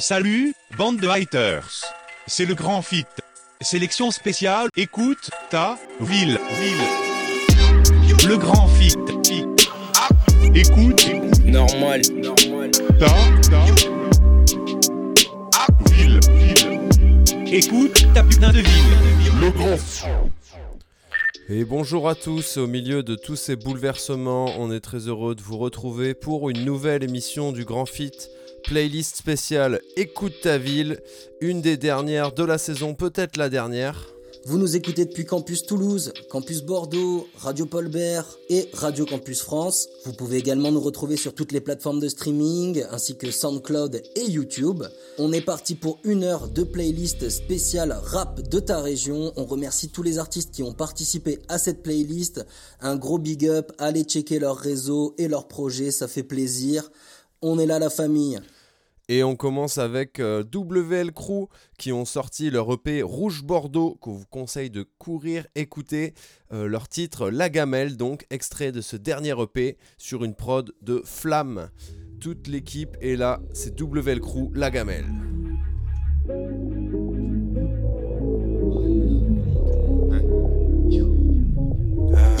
Salut, bande de haters. C'est le grand fit. Sélection spéciale, écoute, ta, ville, ville. Le grand fit. fit. Écoute, Normal. ta, ta. Ville, ville. Écoute, ta putain de ville. Le grand Et bonjour à tous, au milieu de tous ces bouleversements, on est très heureux de vous retrouver pour une nouvelle émission du Grand Fit, playlist spéciale Écoute ta ville, une des dernières de la saison, peut-être la dernière. Vous nous écoutez depuis Campus Toulouse, Campus Bordeaux, Radio Paul Bert et Radio Campus France. Vous pouvez également nous retrouver sur toutes les plateformes de streaming ainsi que SoundCloud et YouTube. On est parti pour une heure de playlist spéciale rap de ta région. On remercie tous les artistes qui ont participé à cette playlist. Un gros big up, allez checker leur réseau et leurs projets, ça fait plaisir. On est là la famille. Et on commence avec euh, WL Crew qui ont sorti leur EP Rouge Bordeaux qu'on vous conseille de courir écouter. Euh, leur titre La Gamelle, donc extrait de ce dernier EP sur une prod de Flamme. Toute l'équipe est là, c'est WL Crew La Gamelle.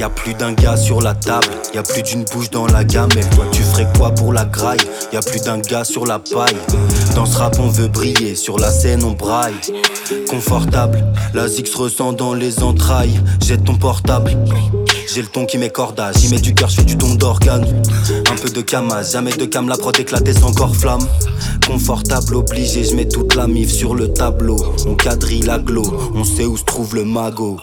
Y a plus d'un gars sur la table, y a plus d'une bouche dans la gamelle. Toi tu ferais quoi pour la graille? Y a plus d'un gars sur la paille. Dans ce rap on veut briller, sur la scène on braille. Confortable, la zig se ressent dans les entrailles. Jette ton portable. J'ai le ton qui m'écorda, j'y mets du cœur, je fais du don d'organes. Un peu de camas, jamais de cam, la prod éclatée sans corps flamme. Confortable, obligé, je mets toute la mif sur le tableau. On quadrille la glow, on sait où se trouve le magot.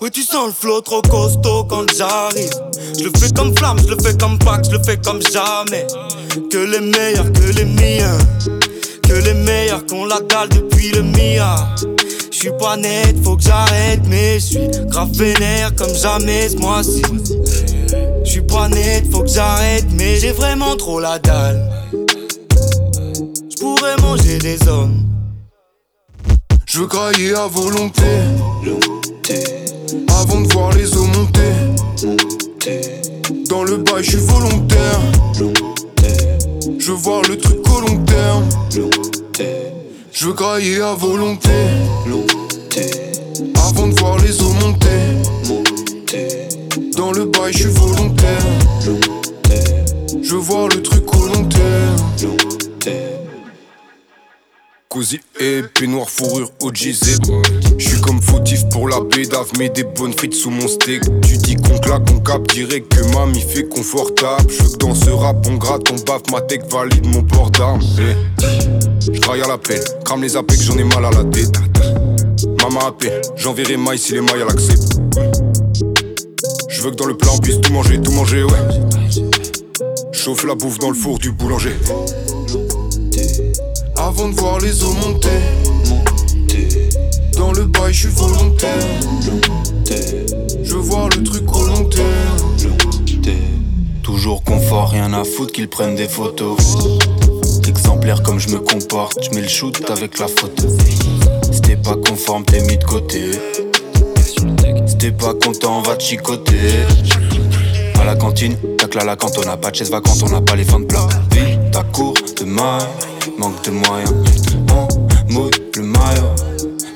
Ouais, tu sens le flow trop costaud quand j'arrive. Je le fais comme flamme, je le fais comme pack, je le fais comme jamais. Que les meilleurs, que les miens. Que les meilleurs qu'on la dalle depuis le Mia. Je suis pas net, faut que j'arrête, mais je suis grave vénère comme jamais ce mois-ci. Je suis pas net, faut que j'arrête, mais j'ai vraiment trop la dalle. Je pourrais manger des hommes. Je veux grailler à volonté. Avant de voir les eaux monter. Dans le bail, je suis volontaire. Je veux voir le truc au long terme. Je veux grailler à volonté. Avant de voir les eaux monter. Dans le bail, je suis volontaire. Je veux voir le truc au long terme. Cosy épée noire fourrure OGZ Je suis comme fautif pour la bédave Mets des bonnes frites sous mon steak. Tu dis qu'on claque, on cap direct que mamie fait confortable. Je dans ce rap on gratte, on baffe Ma tech valide mon port d'armes Je travaille à la pelle, crame les appels j'en ai mal à la tête. Maman appelle, j'enverrai maille si les mailles elle acceptent Je veux que dans le plat on puisse tout manger, tout manger ouais. Chauffe la bouffe dans le four du boulanger avant de voir les eaux monter. Dans le bail, je suis volontaire. Je voir le truc terme. Toujours confort, rien à foutre qu'ils prennent des photos. Exemplaire comme je me comporte, je mets le shoot avec la photo. Si t'es pas conforme, t'es mis de côté. Si t'es pas content, on va te chicoter. À la cantine, tac là la quand on a pas de chaise vacante, on n'a pas les fins de plat. Vie, ta cour de maille, manque de moyens. On mouille le maillot,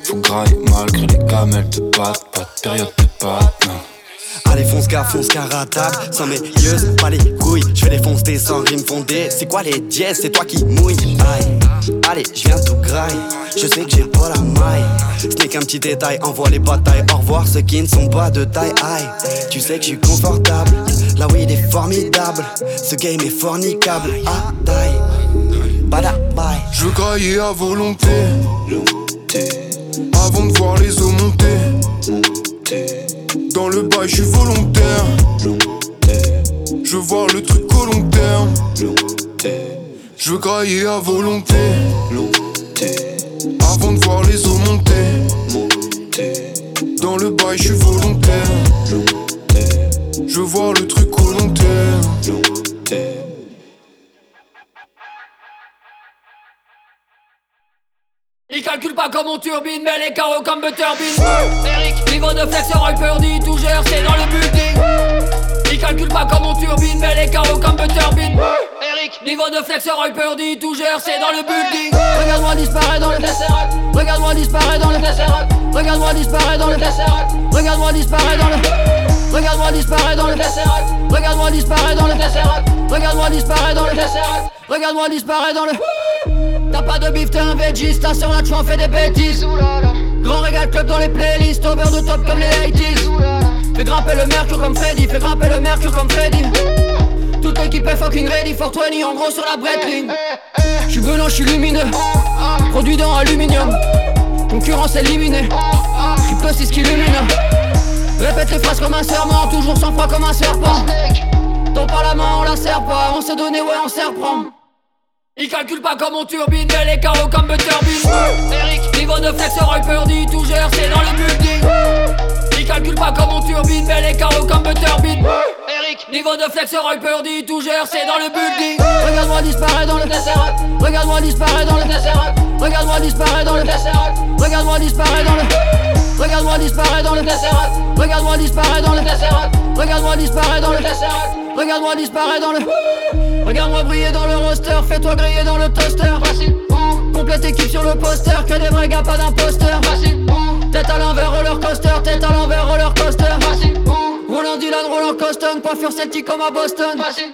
faut grailler malgré les gamelles de pâte, pas de période de pâte, non. Allez fonce car fonce car à table. Sans yeux, pas les couilles. Je vais les foncer sans rime fondée C'est quoi les dièses, c'est toi qui mouille Aïe, allez, je viens tout graille Je sais que j'ai pas la maille. Ce n'est qu'un petit détail, envoie les batailles. Au revoir ceux qui ne sont pas de taille. Aïe, tu sais que je suis confortable. La weed est formidable. Ce game est fornicable. Ah, Je veux grailler à volonté. Avant de voir les eaux monter. Dans le bail, je suis volontaire. Je veux voir le truc au long terme. Je veux grailler à volonté. Avant de voir les eaux monter. Dans le bail, je suis volontaire. Je veux voir le truc au long terme. Calcule pas comme on turbine, mais les carreaux comme turbine. Eric, niveau de flex, Roy Purdy, tout gère, c'est dans le building. Il calcule pas comme on turbine, mais les carreaux comme turbine. Eric, niveau de flex, Roy Purdy, tout gère, c'est dans le building. Regarde-moi disparaître dans le Tesseract. Regarde-moi disparaître dans le Tesseract. Regarde-moi disparaître dans le Tesseract. Regarde-moi disparaître dans le. Regarde-moi disparaître dans le Tesseract. Regarde-moi disparaître dans le Tesseract. Regarde-moi disparaître dans le Tesseract. Regarde-moi disparaître dans le. T'as pas de bif, t'es un veggie, ta sur la tu en fais des bêtises. Grand régal club dans les playlists, over de top comme les 80s. Fais grimper le mercure comme Freddy, fais grimper le mercure comme Freddy. Toute l'équipe est fucking ready for 20 en gros sur la breadline. J'suis je j'suis lumineux. Produit dans aluminium. Concurrence éliminée. Triple 6 qui illumine. Répète les phrases comme un serment, toujours sans froid comme un serpent. Ton main on la serre pas, on s'est donné, ouais, on s'est reprend. Il calcule pas comme on turbine, mais les carreaux comme Butterbean. Eric, niveau de flex, Roy Purdy, tout gère, c'est dans le building. Il calcule pas comme on turbine, mais les carreaux comme Butterbean. Eric, niveau de flex, Roy Purdy, tout gère, c'est dans le building. Regarde-moi disparaître dans le Tesseract. Regarde-moi disparaître dans le Tesseract. Regarde-moi disparaître dans le Tesseract. Regarde-moi disparaître dans le. Regarde-moi disparaître dans le Tesseract. Regarde-moi disparaître dans le Tesseract. Regarde-moi disparaître dans le Tesseract. Regarde-moi disparaître dans le. Regarde-moi briller dans le roster, fais-toi griller dans le toaster. Facile. Complète équipe sur le poster, que des vrais gars, pas d'imposteur. Facile. Tête à l'envers, roller coaster, tête à l'envers, roller coaster. Facile. Roland Dylan, Roland Coston, coiffure celtique comme à Boston. Facile.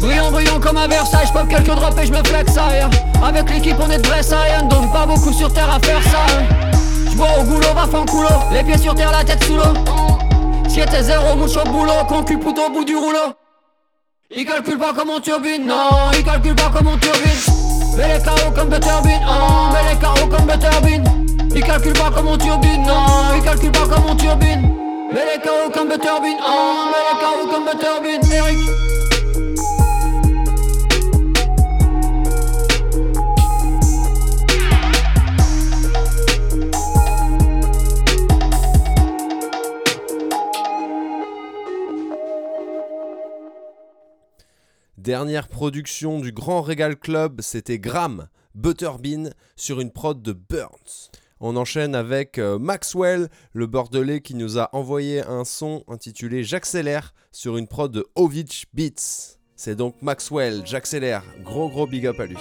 Brillant, brillant comme à Versailles, j'pop quelques drops et j'me flex aïe. Avec l'équipe on est de vrais donc pas beaucoup sur terre à faire ça. J'bois au goulot, va coulo, les pieds sur terre, la tête sous l'eau. Si t'es zéro, mouche au boulot, concu au bout du rouleau. Il calcule pas comme on turbine, non, il calcule pas comme on turbine. Mais les carreaux comme Butterbean, oh, mais les carreaux comme Butterbean. Il calcule pas comme on turbine, non, il calcule pas comme on turbine. Mais les carreaux comme Butterbean, oh, mais les carreaux comme Butterbean. Eric. Dernière production du Grand Regal Club, c'était Gram, Butterbean, sur une prod de Burns. On enchaîne avec euh, Maxwell, le bordelais qui nous a envoyé un son intitulé J'accélère sur une prod de Ovich Beats. C'est donc Maxwell, j'accélère, gros gros big up à lui.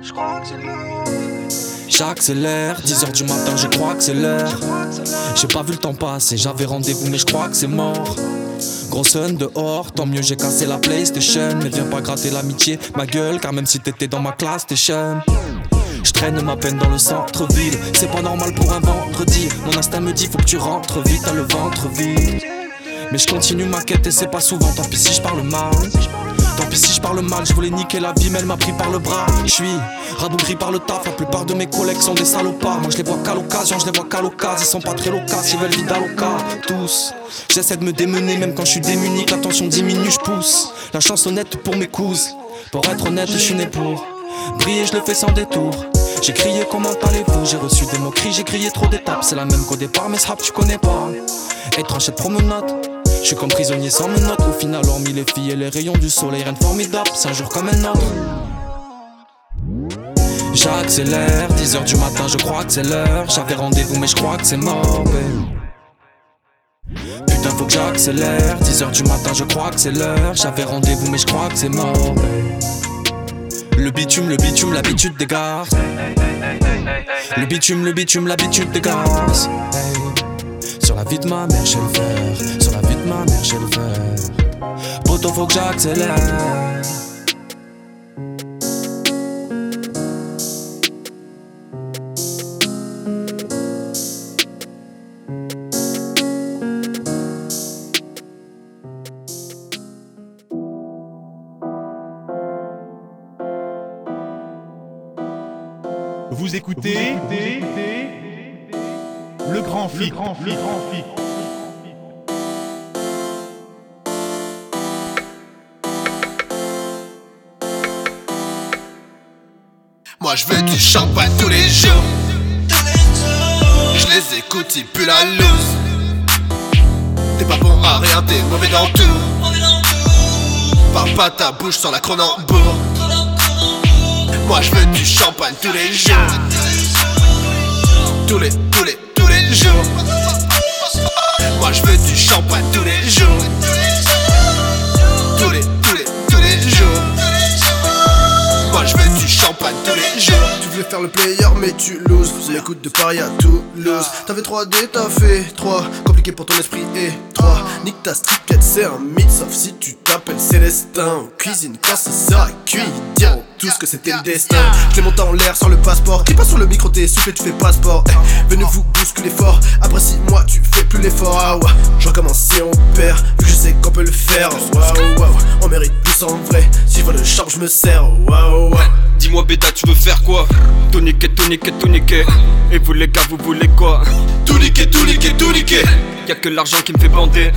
Je crois que c'est J'accélère, 10h du matin, je crois que c'est l'heure. J'ai pas vu le temps passer, j'avais rendez-vous, mais je crois que c'est mort. Gros sun dehors, tant mieux j'ai cassé la PlayStation. Mais viens pas gratter l'amitié, ma gueule, car même si t'étais dans ma classe, station. Je traîne ma peine dans le centre-ville, c'est pas normal pour un vendredi. Mon instinct me dit faut que tu rentres vite, t'as le ventre vide. Mais je continue ma quête et c'est pas souvent, tant pis si je parle mal. Tant pis si je parle mal, je voulais niquer la vie, mais elle m'a pris par le bras. Je suis rabougri par le taf, la plupart de mes collègues sont des salopards. Moi je les vois qu'à l'occasion, je les vois qu'à l'occasion. Ils sont pas très locaux, ils veulent vite à tous. J'essaie de me démener, même quand je suis démuni, la tension diminue, je pousse. La chansonnette pour mes couses. Pour être honnête, je suis né pour briller, je le fais sans détour. J'ai crié comment allez-vous? J'ai reçu des moqueries, j'ai crié trop d'étapes C'est la même qu'au départ mais ce rap tu connais pas Étrange cette promenade je suis comme prisonnier sans note Au final, hormis les filles et les rayons du soleil, rien de formidable. C'est un jour comme un autre. J'accélère, 10h du matin, je crois que c'est l'heure. J'avais rendez-vous, mais je crois que c'est mort. Putain, faut que j'accélère. 10h du matin, je crois que c'est l'heure. J'avais rendez-vous, mais je crois que c'est mort. Le bitume, le bitume, l'habitude des gars. Le bitume, le bitume, l'habitude des gaz. Sur la vie de ma mère, j'ai le faire. Sur la vie de ma mère, j'ai le faire. Poto, faut que j'accélère. Vous écoutez, Vous écoutez le grand fit. Le grand fit. Moi je veux du champagne tous les jours. Je les écoute, ils puent la loose. T'es pas bon à rien, t'es mauvais dans tout. Parle pas ta bouche sans la Cronenbourg. Moi je veux du champagne tous les jours. Tous les, je veux du champagne tous les jours. Tous les, tous les, tous les jours. Moi je veux du champagne tous les jours. Tu voulais faire le player mais tu loses. C'est l'écoute de Paris à Toulouse. T'avais 3D, t'as fait 3 Compliqué pour ton esprit et 3 Nique ta striquette, c'est un mythe Sauf si tu t'appelles Célestin. Cuisine, quand ça cuit Ils diront tous que c'était le destin. Je les monte en l'air sans le passeport. Qui passe sur le micro, t'es soufflé, tu fais passeport. Eh, Venez vous bousculer fort. Après 6 mois, tu fais plus l'effort. Ah ouais, je recommence si on perd Vu que je sais qu'on peut le faire. Waouh, waouh, on mérite plus en vrai. Si je vois le charme, je me sers. Waouh, waouh Dis-moi bêta tu veux faire quoi? Tout niquer, tout niquer, tout niquer. Et vous les gars vous voulez quoi? Tout niquer, tout niquer, tout niquer. Y'a que l'argent qui me fait bander.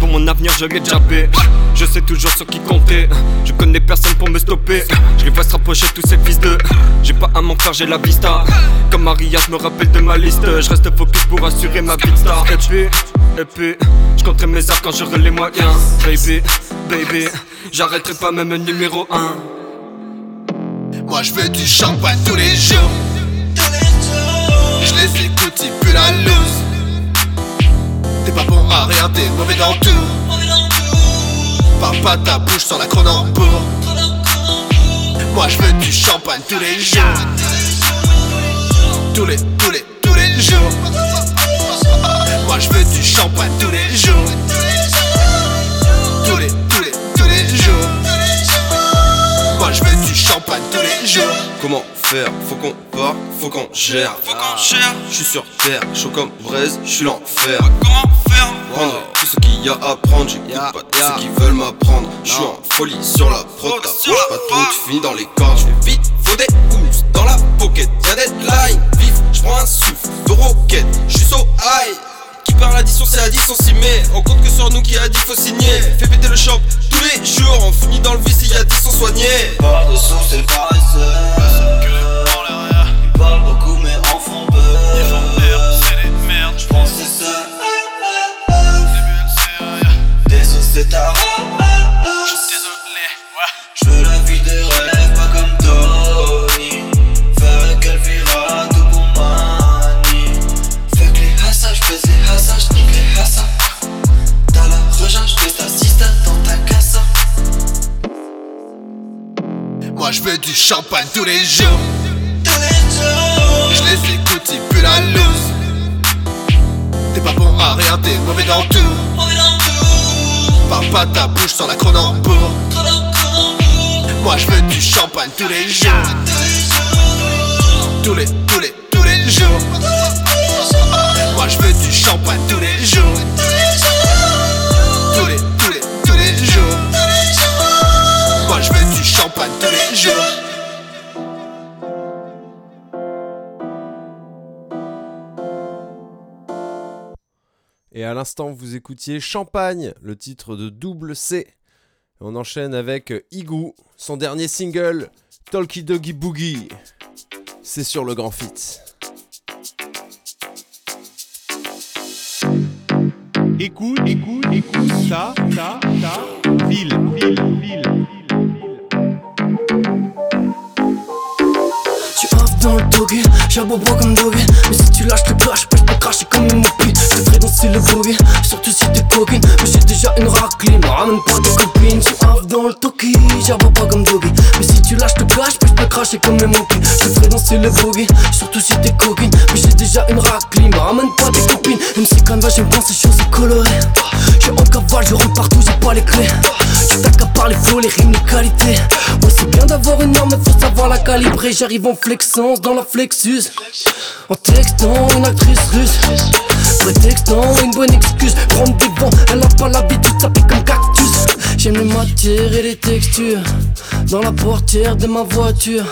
Pour mon avenir je l'ai fait. Je sais toujours sur qui compter. Je connais personne pour me stopper. Je les vois se rapprocher tous ces fils de J'ai pas à m'en faire j'ai la vista. Comme Maria je me rappelle de ma liste. Je reste focus pour assurer ma vie star. Et puis, et puis Je compterai mes arts quand j'aurai les moyens. Baby, baby J'arrêterai pas même numéro 1 Moi je veux du champagne tous les jours. Je les écoute, ils puent la loose. T'es pas bon à rien, t'es mauvais dans tout. Parle pas ta bouche sans la Cronenbourg. Moi je veux du champagne tous les jours. Tous les, tous les, tous les jours. Moi je veux du champagne tous les jours. Tous les jours. Comment faire? Faut qu'on part, faut qu'on gère. Faut qu'on gère. Je suis sur terre, chaud comme braise, je suis l'enfer. Comment faire Prendre tout ce qu'il y a à prendre J'écoute pas tous ceux qui veulent m'apprendre. Je suis en folie sur la prod T'approches pas trop, tu finis dans les cordes. Je vite, faut des housses dans la pocket. Y'a deadline, vif, je prends un souffle de roquette. Je suis so high qui parle addition c'est addition s'y met On compte que sur nous qui a dit faut signer. Fais péter le champ tous les jours. On finit dans le vice il y a 10 sont soignés. Par dessous c'est le paresseux. Ils parlent beaucoup mais en font peu. Ils font merde, c'est des merdes. J'pense que c'est ça. Désolé c'est ta Je veux du champagne tous les jours. Je les écoute, ils la loose. T'es pas bon à rien, t'es mauvais dans tout. Parle pas ta bouche sans la Cronenbourg. Moi je veux du champagne tous les jours. Tous les, tous les, tous les jours. L'instant, vous écoutiez Champagne, le titre de Double C. On enchaîne avec Igou, son dernier single, Talkie Doggy Boogie. C'est sur le grand fit. Écoute, écoute, écoute, ta, ta, ta, ville, ville, ville. Tu off dans le doggy, j'aboie comme doggy Mais si tu lâches le clash, cracher comme une moupie Je te ferai danser le boogie, surtout si t'es coquine Mais j'ai déjà une raclée, me ramène pas tes copines Tu off dans le doggy, j'aboie pas comme doggy. Mais si tu lâches le clash, peux cracher comme une moupie Je te ferai danser le boogie, surtout si t'es coquine Mais j'ai déjà une raclée, me ramène pas tes copines MC Canva, j'aime quand ces choses colorées. Suis en cavale, je rentre partout, j'ai pas les clés. Tu t'accapares les flots, les rimes, les qualités. Ouais c'est bien d'avoir une arme, mais faut savoir la calibrer. J'arrive en flexence dans la flexus. En textant une actrice russe Prétextant une bonne excuse. Prendre des vents, elle a pas l'habitude, ça pique comme cactus J'aime les matières et les textures Dans la portière de ma voiture.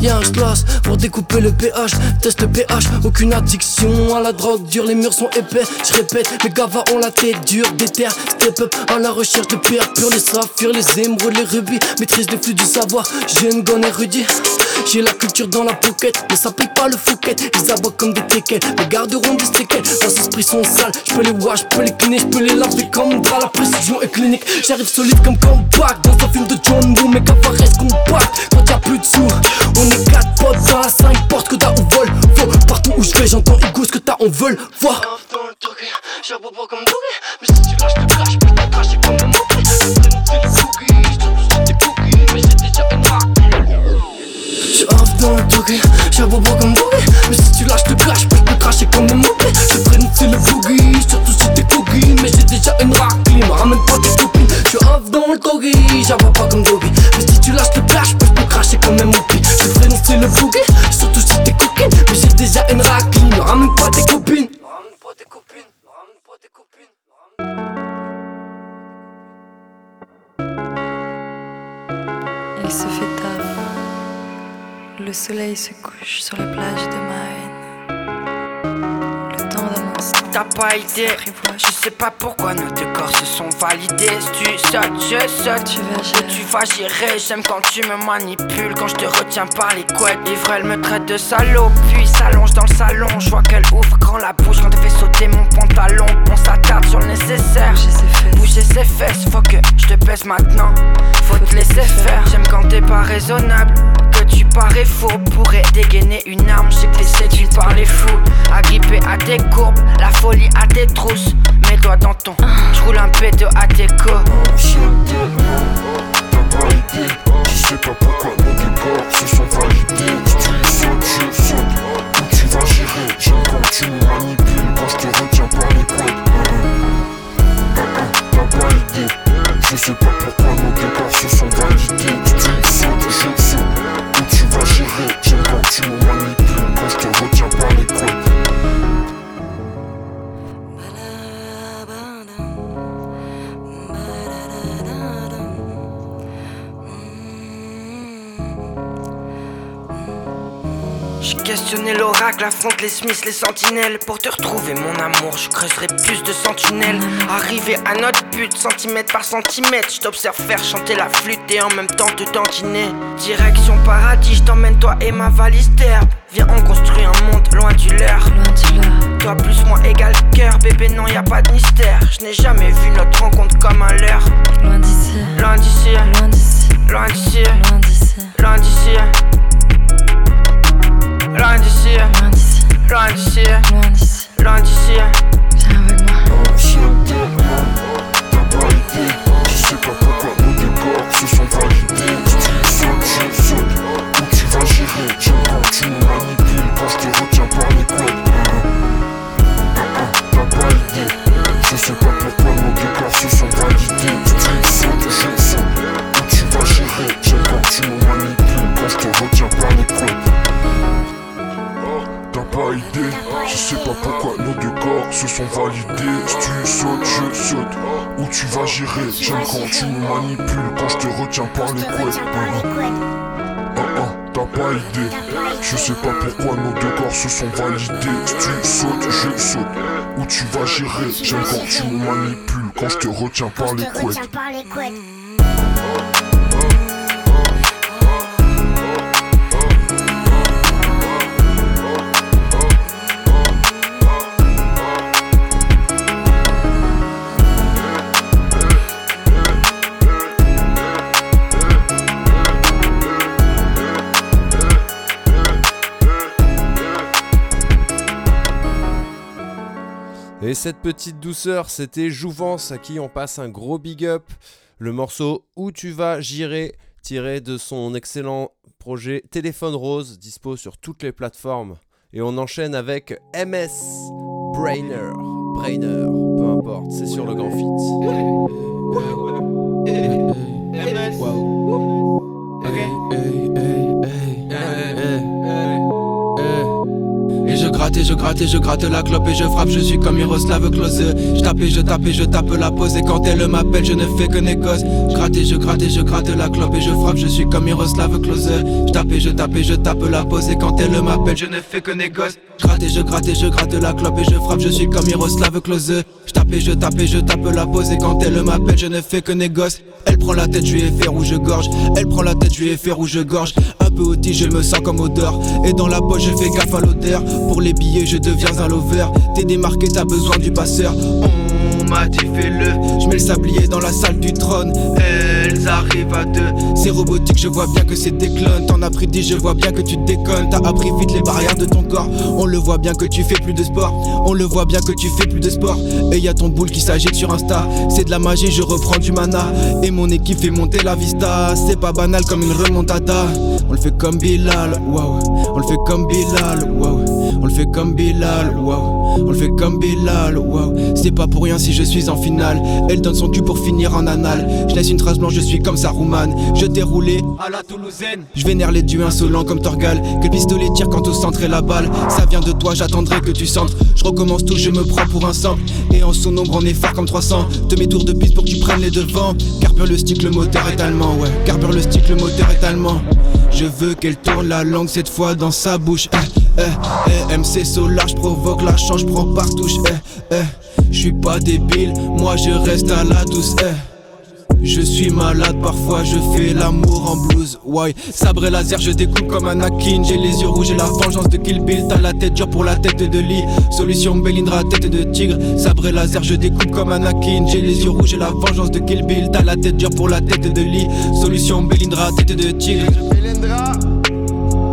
Y'a un place pour découper le pH Test pH, aucune addiction à la drogue dure. Les murs sont épais, je répète Les gavas ont la tête dure, déterre Step up à la recherche de pierres pures. Les saphirs, les émeraudes, les rubis Maîtrise le flux du savoir, j'ai une gonne érudit. J'ai la culture dans la pocket, mais ça paye pas le fouquet. Ils aboient comme des teckels, mais garderont des séquelles. Leurs esprits sont sales, je peux les wash, je peux les cleaner, je peux les laver comme drap. La précision est clinique, j'arrive solide comme compact. Dans un film de John Woo, mes cafards restent compact. Quand y'a plus de sous, on est quatre potes dans la 5 porte que t'as ou vol. Faut Partout où je vais, j'entends Hugo, ce que t'as, on veut voir. comme dans pas comme Dougie. Mais si tu lâches le clash, je peux te cracher comme un moquis. Je traîne, c'est le boogie, surtout si t'es coquine. Mais j'ai déjà une raclée, me ramène pas tes copines. Il se fait tard. Le soleil se couche pas idée, je sais pas pourquoi nos deux corps se sont validés. Si tu sautes, je saute. Tu vas gérer. Tu vas gérer. J'aime quand tu me manipules, quand je te retiens par les couettes. Livrelle me traite de salaud, puis s'allonge dans le salon. Je vois qu'elle ouvre grand la bouche quand elle fait sauter mon pantalon. On s'attarde sur le nécessaire. Bouger ses fesses, faut que je te pèse maintenant. Faut te laisser faire. J'aime quand t'es pas raisonnable. Tu parais faux, pourrais dégainer une arme. J'ai que t'es séduit par les fous. Agrippé à tes courbes, la folie à tes trousses. Mets-toi dans ton. J'roule un pédo à tes co. Je sais pas pourquoi nos décors se sont validés Tu sautes, je saute Où tu vas gérer? J'aime quand tu me manipules Quand je te retiens par les couettes T'as pas idée Je sais pas pourquoi nos décors se sont validés Tu sautes, je saute Où tu vas gérer J'aime quand tu me manipules Quand je J'ai questionné l'oracle, affronte les Smiths, les sentinelles. Pour te retrouver, mon amour, je creuserai plus de sentinelles. Arrivé à notre but, centimètre par centimètre. Je t'observe faire chanter la flûte et en même temps te dandiner. Direction paradis, je t'emmène toi et ma valise d'herbe. Viens, on construit un monde loin du leur. Toi plus moi égal cœur, bébé, non, y a pas de mystère. Je n'ai jamais vu notre rencontre comme un leurre. Loin d'ici, Loin d'ici, loin d'ici, loin d'ici, loin d'ici, loin d'ici. Loin d'ici, loin d'ici. Viens avec moi. Je sais pas pourquoi nos décors se sont validés je saute Où tu vas gérer J'aime quand tu me se sont validés. Si tu sautes, je saute. Où tu vas gérer J'aime quand tu me manipules, quand je te retiens par les couettes. Ah, ah, T'as pas idée, je sais pas pourquoi nos deux corps se sont validés. Si tu sautes, je saute. Où tu vas gérer J'aime quand tu me manipules, quand je te retiens par les couettes. Et cette petite douceur, c'était Jouvence à qui on passe un gros big up. Le morceau Où tu vas, j'irai, tiré de son excellent projet Téléphone Rose, dispo sur toutes les plateformes. Et on enchaîne avec MS Brainer. Brainer, peu importe, c'est sur le grand Et je gratte je gratte je gratte la clope et je frappe, je suis comme Miroslav Klose. Je tape je tape et je tape la pause et quand elle m'appelle, je ne fais que négoce. Je gratte je gratte je gratte la clope et je frappe, je suis comme Miroslav Klose. Je tape je tape et je tape la pause et quand elle m'appelle, je ne fais que négoce. Je gratte je gratte je gratte la clope et je frappe, je suis comme Miroslav Klose. Je tape je tape et je tape la pause et quand elle m'appelle, je ne fais que négoce. Elle prend la tête, je lui ai fait rouge gorge. Elle prend la tête, je lui ai fait rouge gorge. Un peu outil, je me sens comme odeur. Et dans la poche, je fais gaffe à l'odeur. Pour les billets, je deviens un lover. T'es démarqué, t'as besoin du passeur. On m'a dit fais-le. Je mets le sablier dans la salle du trône. Elles arrivent à deux. C'est robotique, je vois bien que c'est des clones. T'en as pris dix, je vois bien que tu déconnes. T'as appris vite les barrières de ton corps. On le voit bien que tu fais plus de sport. On le voit bien que tu fais plus de sport. Et y a ton boule qui s'agite sur Insta. C'est de la magie, je reprends du mana. Et mon équipe fait monter la vista. C'est pas banal comme une remontada. On le fait comme Bilal, wow. On le fait comme Bilal, wow. On le fait comme Bilal, wow. On le fait comme Bilal, wow. C'est pas pour rien si je suis en finale. Elle donne son cul pour finir en anal. Je laisse une trace blanche, je suis comme Saruman. Je t'ai roulé à la Toulousaine. Je vénère les dieux insolents comme Torgal. Que le pistolet tire quand au centre est la balle. Ça vient de toi, j'attendrai que tu centres. Je recommence tout, je me prends pour un sample. Et en son ombre, on est fort comme 300. Te mets tour de piste pour que tu prennes les devants. Carbure le stick, le moteur est allemand, ouais. Carbure le stick, le moteur est allemand. Je veux qu'elle tourne la langue cette fois dans sa bouche. Eh, eh, eh, MC Solar, je provoque la chance, je prends par touche. Eh, eh, je suis pas débile, moi je reste à la douce. Eh. Je suis malade, parfois je fais l'amour en blues. Why? Sabre et laser, je découpe comme un Akin. J'ai les yeux rouges et la vengeance de Kill Bill. T'as la tête dure pour la tête de lit. Solution Belindra, tête de tigre. Sabre et laser, je découpe comme un Akin. J'ai les yeux rouges et la vengeance de Kill Bill. T'as la tête dure pour la tête de lit. Solution Belindra, tête de tigre. Belindra,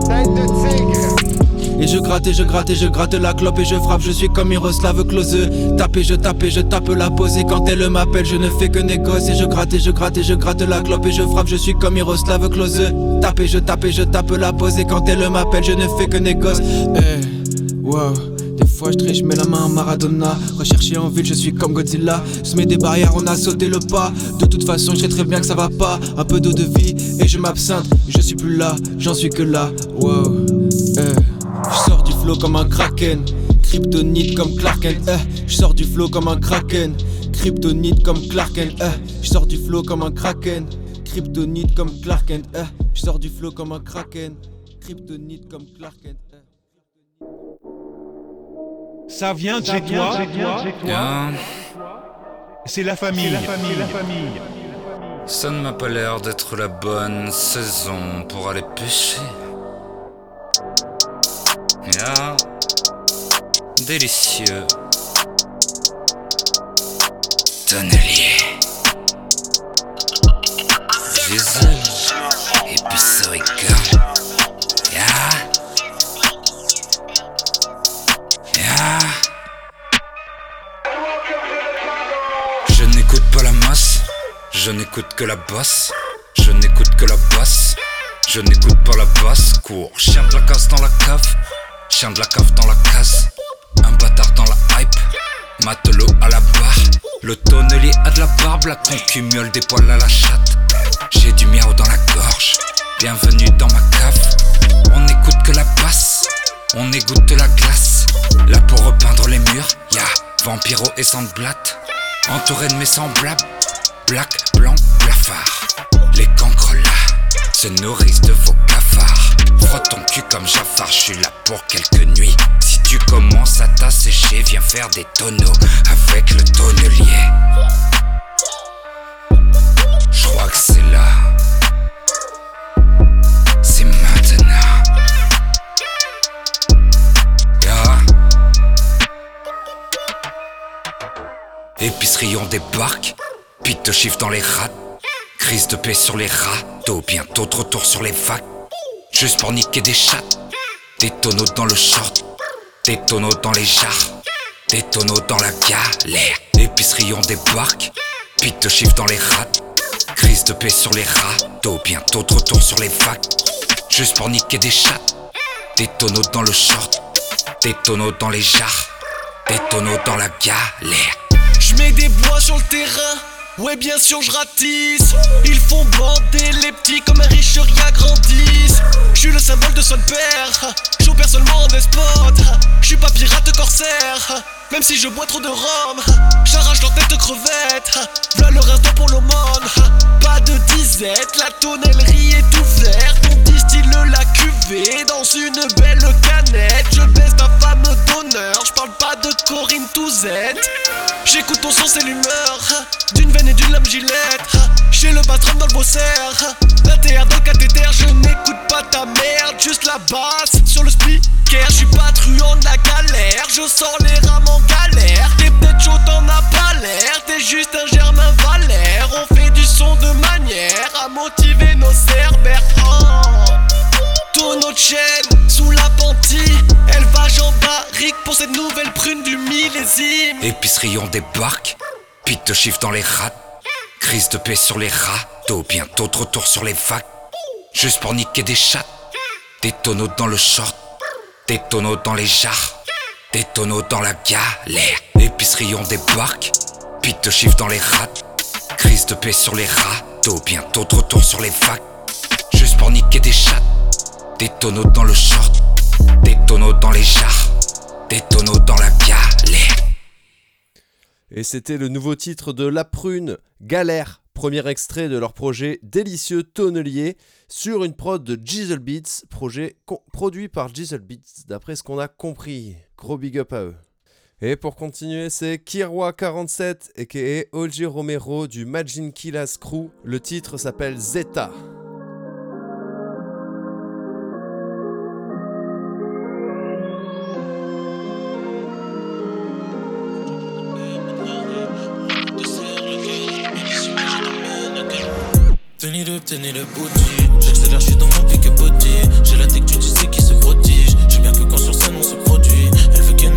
tête de tigre. Et je gratte et je gratte et je gratte la clope et je frappe, je suis comme Miroslav Klose. Tape et je tape et je tape la pose et quand elle m'appelle, je ne fais que négocier. Et je gratte et je gratte et je gratte la clope et je frappe, je suis comme Miroslav Klose. Tape et je tape et je tape la pose et quand elle m'appelle, je ne fais que négocier. Eh, wow. Des fois je triche, mets la main à Maradona. Recherché en ville, je suis comme Godzilla. Je mets des barrières, on a sauté le pas. De toute façon, je sais très bien que ça va pas. Un peu d'eau de vie et je m'absinthe. Je suis plus là, j'en suis que là. Wow. Eh. Je sors du flow comme un kraken, kryptonite comme Clark Kent. Eh, je sors du flow comme un kraken, kryptonite comme Clark Kent. Eh, je sors du flow comme un kraken, kryptonite comme Clark Kent. Eh, je sors du flow comme un kraken, kryptonite comme Clark Kent. Eh. Ça vient de chez toi, C'est la famille. la famille. La famille. Ça ne m'a pas l'air d'être la bonne saison pour aller pêcher. Délicieux. Tonnelier. Jésus. Et puis. Yeah. Je n'écoute pas la masse. Je n'écoute que la basse. Je n'écoute que la basse. Je n'écoute pas la basse. Cours. Chien de la casse dans la cave. Chien de la cave dans la case, un bâtard dans la hype, matelot à la barre. Le tonnelier a de la barbe, la concumule des poils à la chatte. J'ai du miao dans la gorge, bienvenue dans ma cave. On n'écoute que la basse, on égoutte la glace. Là pour repeindre les murs, y'a Vampiro et Sandblatt. Entouré de mes semblables, black, blanc, blafard. Les cancres se nourrissent de vos cafards. Frotte ton cul comme Jafar, je suis là pour quelques nuits. Si tu commences à t'assécher, viens faire des tonneaux avec le tonnelier. Je crois que c'est là. C'est maintenant. Épicerie on débarque, pite de chiffre dans les rats. Crise de paix sur les râteaux, bientôt de retour sur les vagues. Juste pour niquer des chattes. Des tonneaux dans le short. Des tonneaux dans les jarres. Des tonneaux dans la galère. Épicerie on débarque. Pique de chiffre dans les rats. Crise de paix sur les râteaux. Bientôt de retour sur les vagues. Juste pour niquer des chattes. Des tonneaux dans le short. Des tonneaux dans les jarres. Des tonneaux dans la galère. Je mets des bois sur le terrain. Ouais, bien sûr, je ratisse. Ils font bander les petits comme un richeria grandissent. Je suis le symbole de son père. J'opère seulement en espote. Je suis pas pirate corsaire. Même si je bois trop de rhum, j'arrache leur tête crevette. V'là le reste pour l'aumône. Pas de disette, la tonnellerie est ouverte. On distille la cuvée dans une belle canette. Je baisse ta femme d'honneur. Je parle pas de Corinne Touzette. J'écoute ton son, c'est l'humeur. D'une veine et d'une lame gilette. J'ai le patron dans le bosser. La TR dans le cathéter, je n'écoute pas ta merde. Juste la basse sur le speaker. Je suis pas truand de la galère. Je sors les rames en galère. T'es peut-être chaud, t'en as pas l'air. T'es juste un germain valère. On fait du son de manière à motiver nos cerbères. Oh. Tout notre chaîne sous la panty. Élevage en barrique pour cette nouvelle prune du millésime. Épicerie, on débarque. Pite de chiffre dans les rats. Crise de paix sur les rats, tôt Bientôt de retour sur les vagues. Juste pour niquer des chats. Des tonneaux dans le short. Des tonneaux dans les jarres des tonneaux dans la galère. Épicerie on débarque, pique de chiffre dans les rats. Crise de paix sur les râteaux, bientôt de retour sur les vagues. Juste pour niquer des chats. Des tonneaux dans le short, des tonneaux dans les jarres, des tonneaux dans la galère. Et c'était le nouveau titre de La Prune, Galère, premier extrait de leur projet Délicieux Tonnelier sur une prod de Diesel Beats, projet produit par Diesel Beats d'après ce qu'on a compris. Gros big up à eux. Et pour continuer, c'est Kirwa47 aka Olgi Romero du Majin Killas Crew. Le titre s'appelle Zeta. Tenez le, tenez le. J'accélère, je suis dans mon pique body. J'ai la tech, tu sais qui se prodige. J'ai bien que quand sur scène on se produit.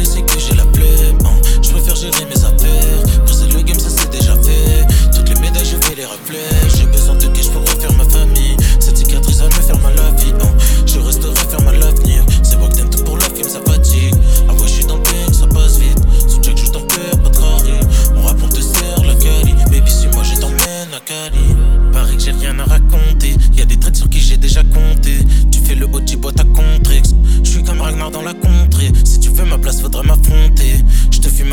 Qu'elle essaie que j'ai la flemme. Hein. Je préfère gérer mes affaires. Briser le game, ça c'est déjà fait. Toutes les médailles, je fais les reflets. J'ai besoin de cash pour refaire ma famille. Cette cicatrice va me faire mal à la vie. Je resterai ferme à l'avenir. C'est moi que t'aimes tout pour la film, ça fatigue.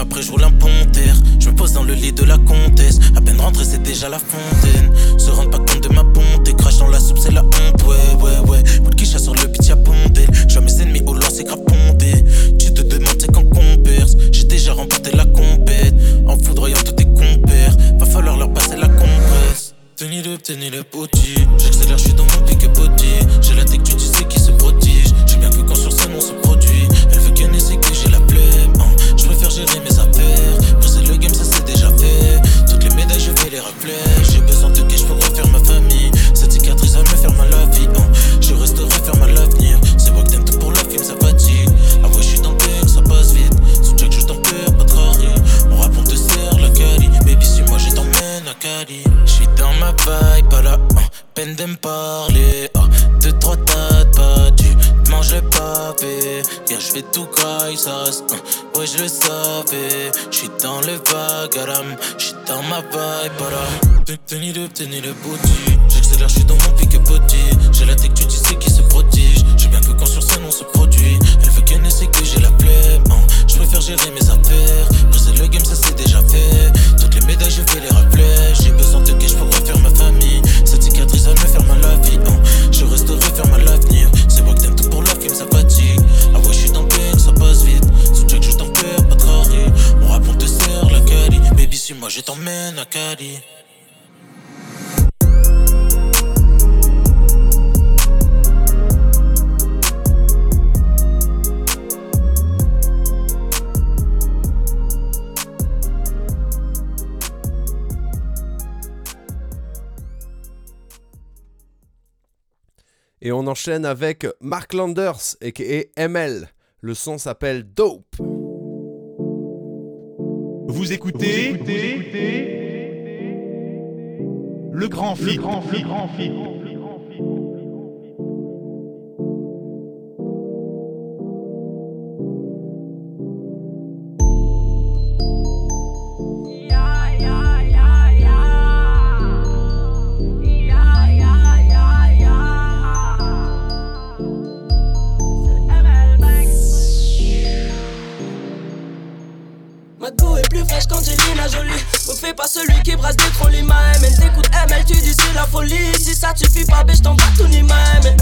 Après, je roule un ponter. Je me pose dans le lit de la comtesse. À peine rentré, c'est déjà la fontaine. Se rendre pas compte de ma bonté. Crache dans la soupe, c'est la honte. Ouais, ouais, ouais. Pour qui chasse sur le y'a pondé. Je vois mes ennemis au loin, c'est grave. Tu te demandes, c'est quand qu'on perce. J'ai déjà remporté la compète. En foudroyant tous tes compères. Va falloir leur passer la compresse. Tenez le, tenez le body. J'accélère, je suis dans mon Tenez le, tenez le body. J'accélère, j'suis dans mon pick body. J'ai la tech, tu sais qui se prodige. J'ai bien que quand sur scène on se produit. Elle veut qu'elle essaie que j'ai la flemme. hein. J'préfère gérer mes affaires. Briser le game, ça c'est déjà fait. Toutes les médailles, je fais les reflets. J'ai besoin de cash pour refaire ma famille. Cette cicatrice va me faire mal à la vie. hein. Je resterai ferme à l'avenir. C'est moi que t'aimes tout pour la film, ça fatigue. Ah ouais, je suis dans pain, ça passe vite. Sous check, je t'en perds, pas de rari. On rap, on te sert la cali. Baby, suis moi, je t'emmène à Cali. Et on enchaîne avec Mark Landers aka ML. Le son s'appelle Dope. Vous écoutez, le grand fit. Ma go est plus fraîche qu'Angelina Jolie. Me fais pas celui qui brasse des trolls, ma MN. T'écoutes ML, tu dis c'est la folie. Si ça suffit pas, je t'envoie tout ni ma MN.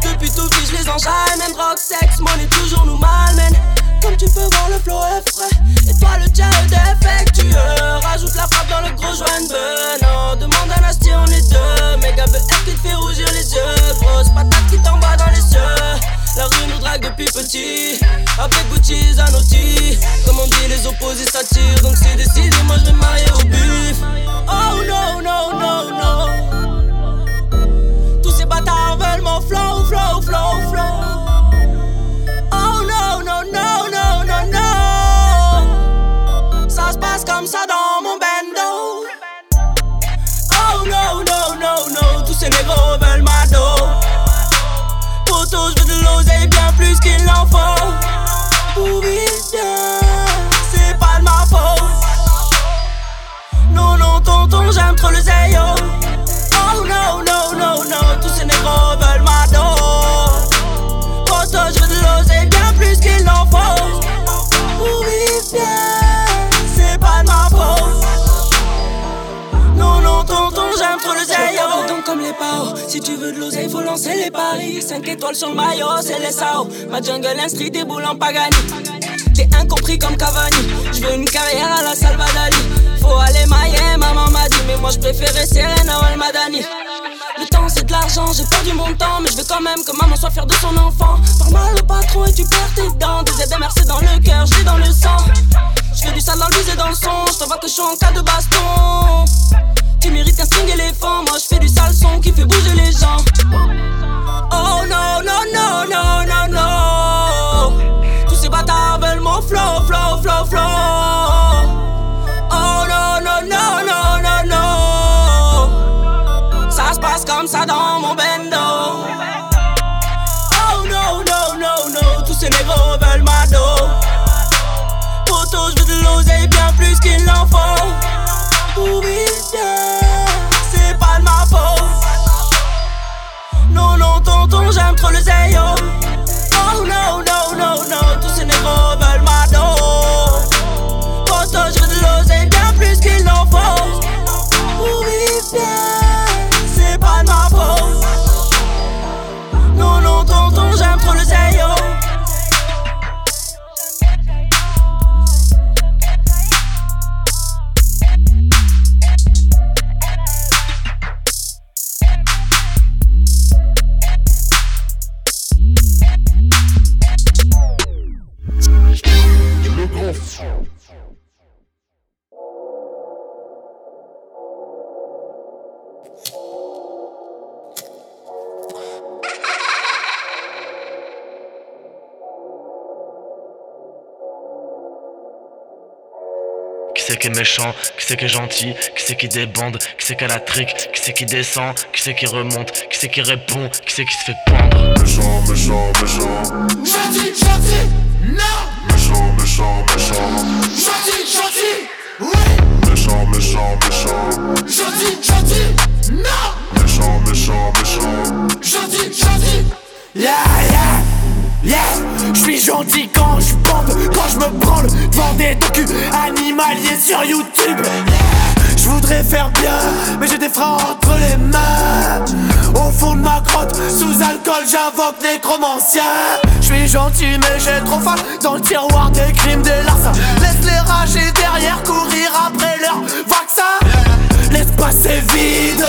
Depuis tout petit, je les enjaille. Même rock, sex, money, toujours nous malmène. Comme tu peux voir, le flow est frais. Et toi, le tien est défectueux. Rajoute la frappe dans le gros joint de Non, demande à Nasty, on est deux. Méga BF qui te fait rougir les yeux? Grosse patate qui t'envoie dans les cieux. La rue nous drague depuis petit. Avec Gucci, Zanotti. Comme on dit, les opposés s'attirent. Donc c'est décidé, moi je vais marier au buff. Oh non, non, non, non. Tous ces bâtards veulent mon flow, flow, flow, flow. C'est pas de ma faute. Non, non, tonton, j'aime trop le zéyo. Oh no, no, no, no, tous ces négros Si tu veux de l'oseille, faut lancer les paris. 5 étoiles sur le maillot, c'est les sao. Ma jungle instrit déboule en Pagani. T'es incompris comme Cavani. Je veux une carrière à la Salvadali. Faut aller mailler, maman m'a dit. Mais moi je préférais Serena ou Madani. Le temps c'est de l'argent, j'ai perdu mon temps, mais je veux quand même que maman soit fière de son enfant. Par mal au patron et tu perds tes dents. Des ZMRC dans le cœur, j'ai dans le sang. Je fais du sale dans le et dans le son. Je vois que je suis en cas de baston. Tu mérites un string éléphant. Moi je fais du sale son qui fait bouger les gens. Oh non, non, non, non, non, non. Tonton, j'aime trop Qui est méchant, qui c'est qui est gentil, qui c'est qui débande, qui c'est qui a la trick, qui c'est qui descend, qui c'est qui remonte, qui c'est qui répond, qui c'est qui se fait pendre. Méchant, méchant, méchant. Gentil, gentil, non Méchant, méchant, méchant. Gentil, gentil, oui Méchant, méchant, méchant. Gentil, gentil, non Méchant, méchant, méchant. Gentil, gentil Yeah, yeah, yeah Je suis gentil quand je bande, quand je me branle devant des docus animaliers sur YouTube. Yeah. Je voudrais faire bien, mais j'ai des freins entre les mains. Au fond de ma grotte, sous alcool j'invoque nécromancien Je suis gentil mais j'ai trop faim dans le tiroir des crimes, des larcins. Laisse-les rager derrière, courir après leur vaccin. L'espace est vide,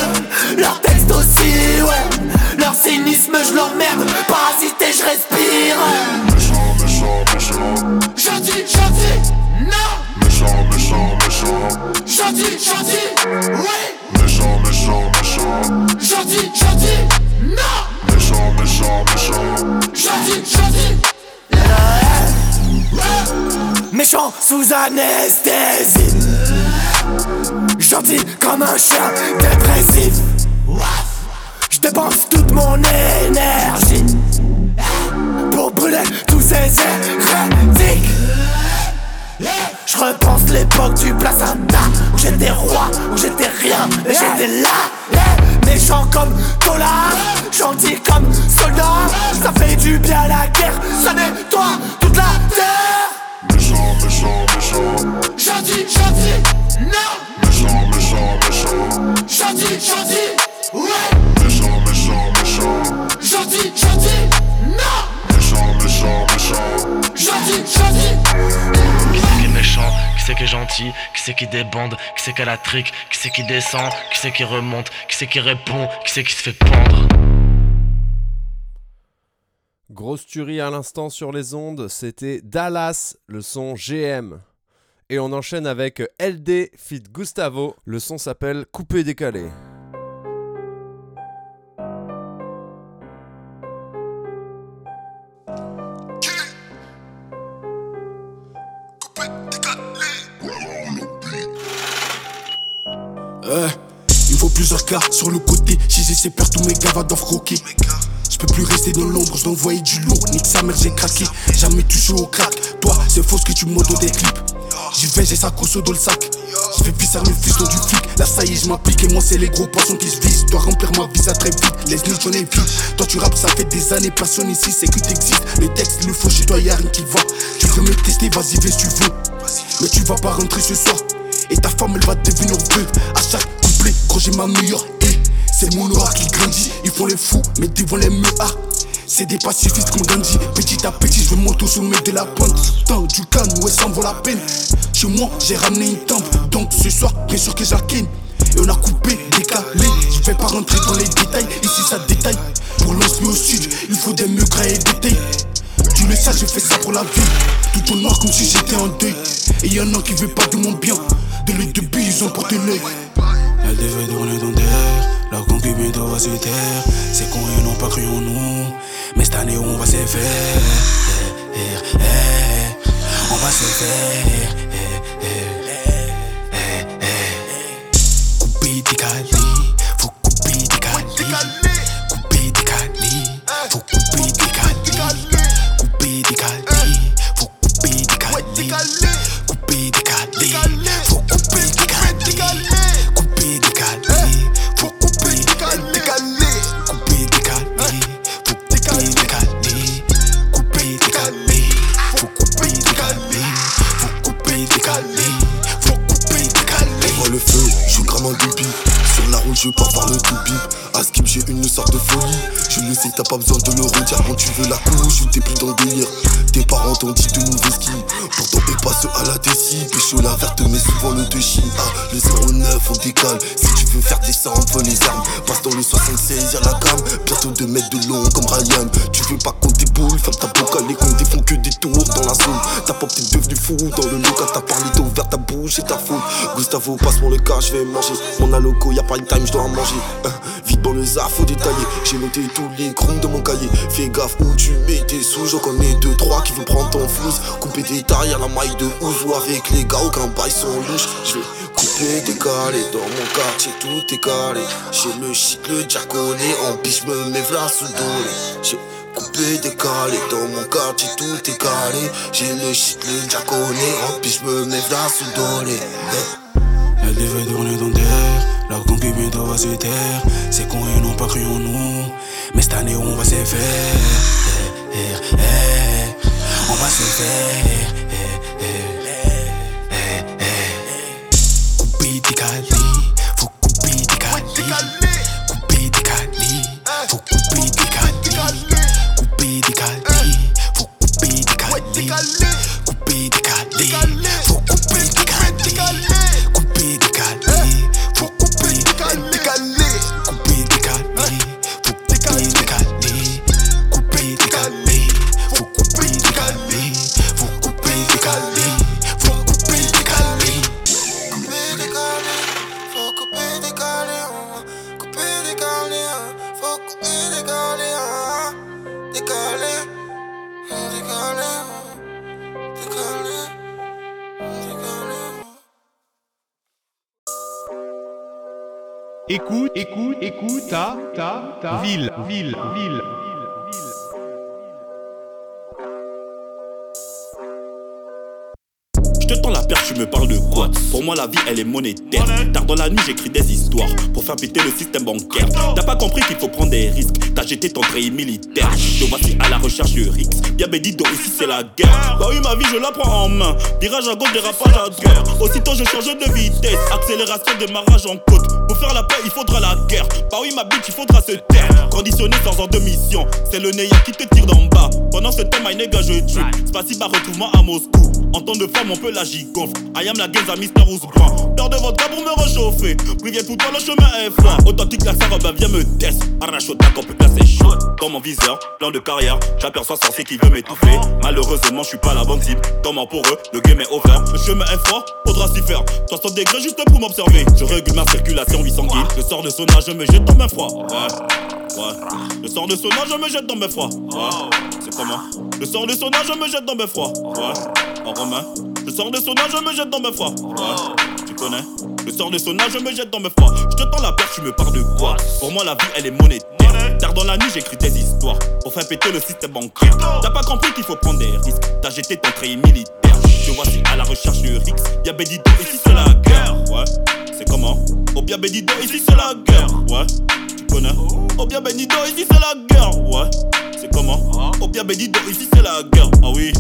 leur texte aussi, ouais Leur cynisme, je l'emmerde, parasité, je respire Méchant, méchant, méchant. Gentil, gentil, non Méchant, méchant, méchant. Gentil, gentil, oui Méchant, méchant, méchant. Gentil, gentil, non Méchant, méchant, méchant. Gentil, gentil Méchant sous anesthésie Gentil comme un chien dépressif dépense toute mon énergie Pour brûler tous ces hérétiques. Je repense l'époque du placenta. Où j'étais roi, où j'étais rien Et j'étais là. Méchant comme Tola Gentil comme soldat Ça fait du bien la guerre Ça nettoie toute la terre. Méchant, méchant, méchant. Gentil, gentil, non. Méchant, méchant, méchant. Gentil, gentil, méchant, Gentil, gentil, non Méchant, méchant, méchant. Gentil, gentil Qui c'est qui est méchant, qui c'est qui est gentil, qui c'est qui débande, qui c'est qui a la trick, qui c'est qui descend, qui c'est qui remonte, qui c'est qui répond, qui c'est qui se fait pendre. Grosse tuerie à l'instant sur les ondes, c'était Dallas, le son GM. Et on enchaîne avec LD Fit Gustavo, le son s'appelle Coupé décalé. Il me faut plusieurs cas sur le côté. J'ai ces pères tous mes gars va dans croquer. Je peux plus rester dans l'ombre, je envoyer du lourd. Nique sa mère, j'ai craqué. Jamais touché au crack. Toi, c'est faux ce que tu m'auto des clips. J'y vais, j'ai sa conso dans le sac. Je fais visser le fiston du flic. Là, ça y est, je m'applique. Et moi, c'est les gros poissons qui se visent. Dois remplir ma visa très vite. Les snitch, j'en ai vite. Toi, tu rappes, ça fait des années. Personne ici, c'est que t'existes. Le texte, le faux, chez toi, y'a rien qui va. Tu veux me tester, vas-y, vais si tu veux. Mais tu vas pas rentrer ce soir. Et ta femme, elle va devenir veuve. À chaque couplet, quand j'ai ma meilleure et c'est mon aura qui grandit. Ils font les fous, mais devant les meurs. C'est des pacifistes comme Gandhi. Petit à petit, je veux m'auto-soumettre de la pointe. Tant du calme, ouais, ça en vaut la peine. Chez moi, j'ai ramené une tempe. Donc ce soir, bien sûr que j'aquine. Et on a coupé, décalé. Je vais pas rentrer dans les détails. Ici, ça détaille. Pour lancer au sud, il faut des murs et tailles. Tu le sais, je fais ça pour la vie. Tout en noir comme si j'étais en deuil. Et y'en a qui veut pas de mon bien. De de ont porté l'œil. Elle devait tourner dans terre, leur concubine va se taire. C'est con et n'ont pas cru en nous. Mais cette année, on va se faire. Eh, eh, eh. On va se faire. Je pars par le tout bip. À skip, j'ai une sorte de folie. Je le sais, t'as pas besoin de le redire. Quand tu veux la couche ou t'es plus dans le délire. Tes parents t'ont dit de nouveaux skis. Pourtant, eux passent à la déci. Pécho la verte, mais souvent le de Chine. Ah, le 09, on décale. Si tu veux faire des sangs, on les armes. Passe dans le 76, y'a la gamme. Bientôt 2 mètres de long comme Ryan. Tu veux pas compter boules, ferme ta boca. Les comptes font que des tours dans la zone. Ta pop, t'es devenu fou. Dans le local, t'as parlé, t'as ouvert ta bouche et ta faute. Gustavo, passe pour le cas, je vais manger. Mon aloco, y'a pas une time, je dois manger. Hein, vite dans le zaf, faut détailler. J'ai noté les crons de mon cahier. Fais gaffe où tu mets tes sous. J'en connais deux, trois qui vont prendre ton flouze. Couper des tailles à la maille de Ouzou avec les gars, aucun bail sont louches. Je couper, décaler dans mon quartier, tout est calé. J'ai le shit, le diaconé. En biche, me mets v'là sous. J'ai coupé, décalé dans mon quartier, tout est calé. J'ai le shit, le diaconé. En biche, me mets v'là sous. Elle devait tourner dans terre, leur concubine va se taire. C'est con et n'ont pas cru en nous. Mais cette année, on va se faire. Eh, eh, eh. On va se faire. Écoute, écoute, écoute, ta, ta, ta, ville, ville, ville. Je te tends la perche, tu me parles de quoi? Pour moi, la vie, elle est monétaire. Tard dans la nuit, j'écris des histoires pour faire péter le système bancaire. T'as pas compris qu'il faut prendre des risques. T'as jeté ton treillis militaire. Te voici à la recherche de Rix. Bien bédido, ici c'est la guerre. Bah oui, ma vie, je la prends en main. Virage à gauche, dérapage à droite. Aussitôt, je change de vitesse. Accélération, démarrage en côte. Pour faire la paix, il faudra la guerre. Bah oui, ma bitch, il faudra se taire. Conditionné sans ordre de mission. C'est le Neya qui te tire d'en bas. Pendant ce temps, my nigga, je tue. Spasiba, retrouve-moi à Moscou. En temps de femme, on peut la gigonfle. I am la à Mister Ousbrand. Peur de votre pour me réchauffer. Priviens tout toi, le chemin est froid. Authentique, la sarre, bah viens me test. Arrache au tac, on peut placer chaud. Dans mon viseur, plan de carrière, j'aperçois sorcier qui veut m'étouffer. Malheureusement, je suis pas la bonne cible. Comment pour eux, le game est over. Le chemin est froid, faudra s'y faire. 60 degrés juste pour m'observer. Je régule ma circulation 800 guides. Je sors de sauna, je me jette dans mes froid. Ouais, ouais. Je sors de sauna, je me jette dans mes froids. C'est comment? Je sors de sauna, je me jette dans mes froids. En romain. Je sors de sauna, je me jette dans mes froids. Tu connais? Je sors de sauna, je me jette dans mes froids. Je te tends la perche, tu me parles de quoi? Pour moi, la vie, elle est monétaire. Tard dans la nuit, j'écris des histoires pour faire péter le système bancaire. T'as pas compris qu'il faut prendre des risques. T'as jeté ton treillis militaire. Je voici à la recherche du Rix. Y'a Bédido, ici c'est la guerre. Ouais, c'est comment? Oh bien Bédido, ici c'est la guerre. Ouais, tu connais? Oh bien Bédido, ici c'est la guerre. Ouais, c'est comment? Oh bien Bédido, ici c'est la guerre. Ah oui,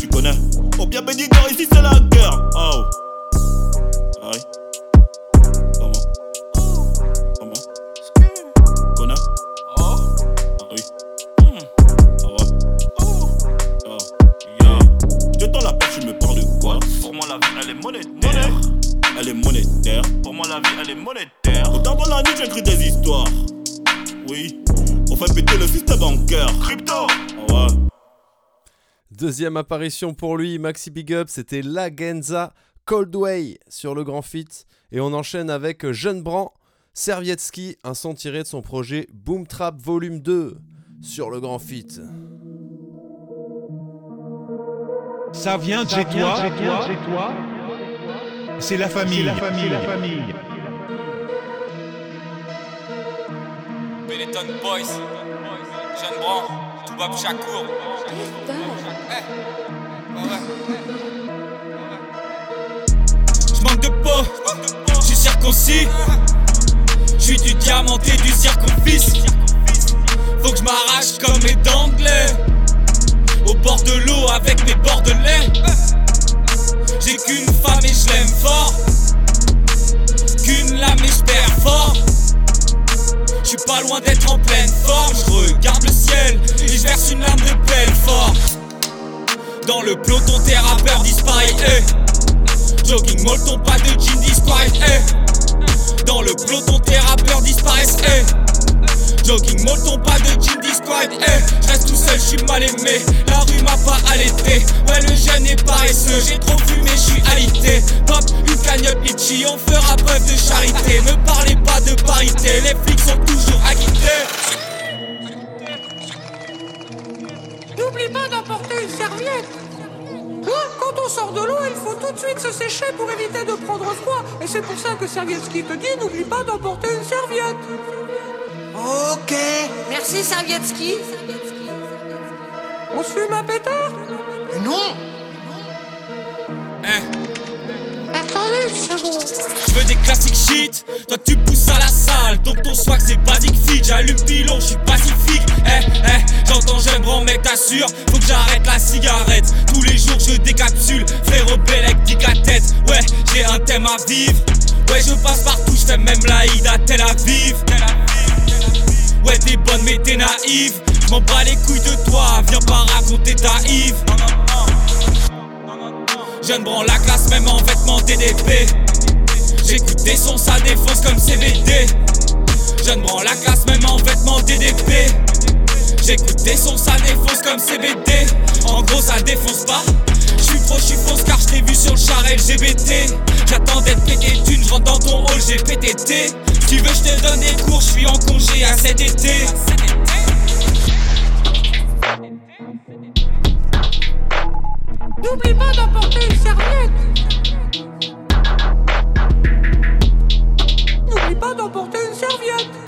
tu connais? Oh bien Bédido, ici c'est la guerre. Oh. Ah oui. Elle est monétaire. Pour moi, la vie, elle est monétaire. Autant dans la nuit, j'écris des histoires. Oui. On fait péter le système bancaire. Crypto Ah ouais. Deuxième apparition pour lui, Maxi Big Up, c'était La Genza Coldway sur le Grand Fit. Et on enchaîne avec Jeune Bran, Servietsky, un son tiré de son projet Boom Trap Volume 2 sur le Grand Fit. Ça vient de chez toi, c'est la famille. la famille. La famille. Benetton Boys, Jeune Bran, Toubab Chakour. Je manque de peau, je suis circoncis. Je suis du diamanté du circonfis. Faut que je m'arrache comme mes d'anglais. Au bord de l'eau avec mes bordelais. J'ai qu'une femme et je l'aime fort. Qu'une lame et je perds fort. Je suis pas loin d'être en pleine forme. Je regarde le ciel et je verse une larme de pleine forme. Dans le peloton, tes rappeurs disparaissent. eh. Jogging molleton, pas de jean disparaissent. eh. Dans le peloton, tes rappeurs disparaissent. eh. Jogging molleton, pas de jean disparaissent. eh. Je reste tout seul, je suis mal aimé. La rue m'a pas allaité. Ouais, le jeune est paresseux. J'ai trop fumé, je suis alité. Pop, une cagnotte litchi, on fera preuve de charité. Ne parlez pas de parité, les flics sont toujours acquittés. N'oublie pas d'apporter une serviette. Hein, quand on sort de l'eau, il faut tout de suite se sécher pour éviter de prendre froid. Et c'est pour ça que Servietsky te dit n'oublie pas d'emporter une serviette. Ok, merci Servietsky. On fume un pétard? Non. Attendez une seconde. Je veux des classiques shit, toi tu pousses à la salle, donc ton swag c'est basic fit, j'allume pilon, je suis pacifique, eh eh, j'entends j'aime grand mec t'assure, faut que j'arrête la cigarette, tous les jours je décapsule, frérot Bellec dit à tête, ouais j'ai un thème à vivre, ouais je passe partout, je fais même la Ida à Tel Aviv, ouais t'es bonne mais t'es naïve, je les couilles de toi, viens pas raconter ta Yves. Jeune branle la classe même en vêtements DDP J'écoute des sons, ça défonce comme CBD Jeune branle la classe même en vêtements DDP J'écoute des sons, ça défonce comme CBD En gros ça défonce pas. J'suis pro, j'suis fonce car j't'ai vu sur le char LGBT J'attends d'être pété d'une, j'rentre dans ton hall, j'ai PTT Tu veux j'te donne des cours, j'suis en congé à cet été N'oublie pas d'emporter une serviette. N'oublie pas d'emporter une serviette.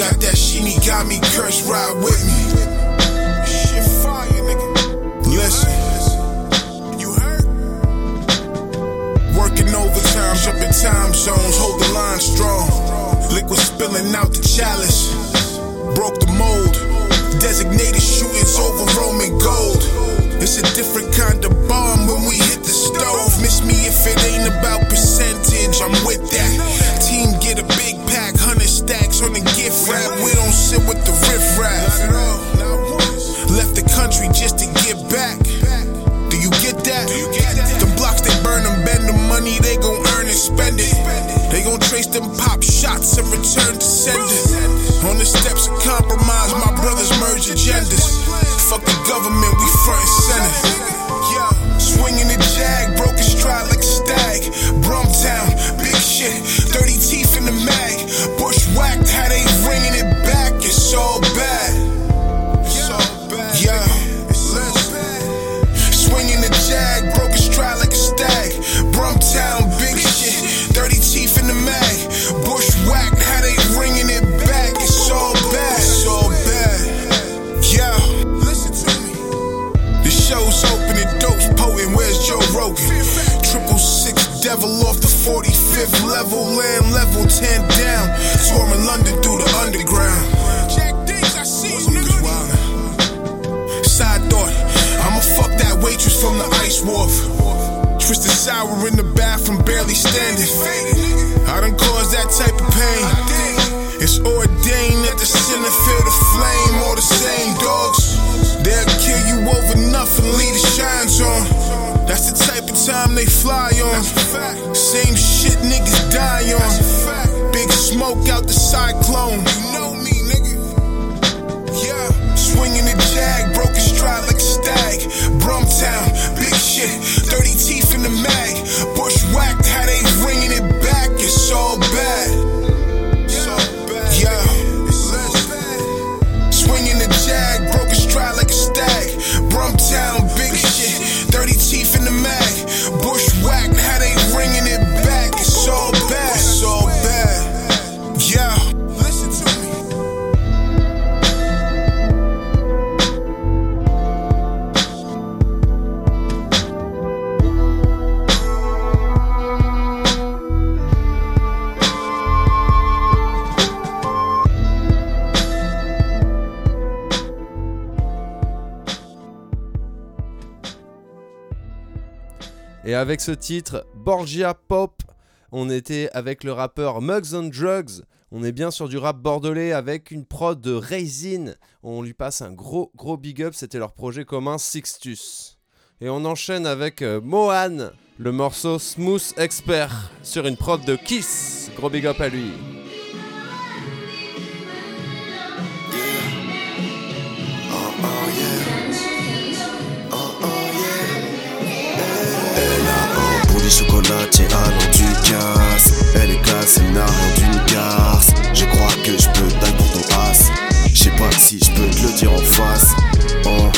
Got that sheeny, got me cursed, ride with me. Shit fire, nigga. Listen. Working overtime, jumping time zones, hold the line strong. Liquid spilling out the chalice. Broke the mold. Designated shootings over Roman gold. It's a different kind of bomb when we hit the stove. Miss me if it ain't about percentage, I'm with that. Team get a big pack, hundred stacks on the gift wrap. We don't sit with the riffraff. Left the country just to get back. Do you get that? Them blocks they burn them, bend the money they gon' earn and spend it. They gon' trace them pop shots and return to sender. On the steps of compromise, my brothers merge agendas. Fuck the government, we front and center. Swinging the jag, broken stride like a stag. Brumtown, big shit, dirty teeth in the mouth. devil off the 45th level, land level 10 down. swarming London through the underground. Jack Dings, I see you. Side thought, I'ma fuck that waitress from the ice wharf. Twisted sour in the bathroom, barely standing. I done caused that type of pain. It's ordained that the sinner feel the flame, all the same dogs. They'll kill you over nothing, leave the shine. Same shit niggas die on. Big smoke out the cyclone. You know me, nigga. Yeah. Swinging the jag, broken stride like a stag. Brumtown, big shit. Dirty teeth in the mag. Bushwhacked, how they ringing it back. It's all bad. avec ce titre, Borgia Pop, on était avec le rappeur Mugs on Drugs. On est bien sur du rap bordelais avec une prod de Raisin. On lui passe un gros gros big up, c'était leur projet commun Sixtus. Et on enchaîne avec euh, Mohan, le morceau Smooth Expert sur une prod de Kiss. Gros big up à lui. les chocolatiers allant du casse. Elle est classée, n'a rien d'une garce. Je crois que je peux taille pour ton as. Je sais pas si je peux te le dire en face. Oh.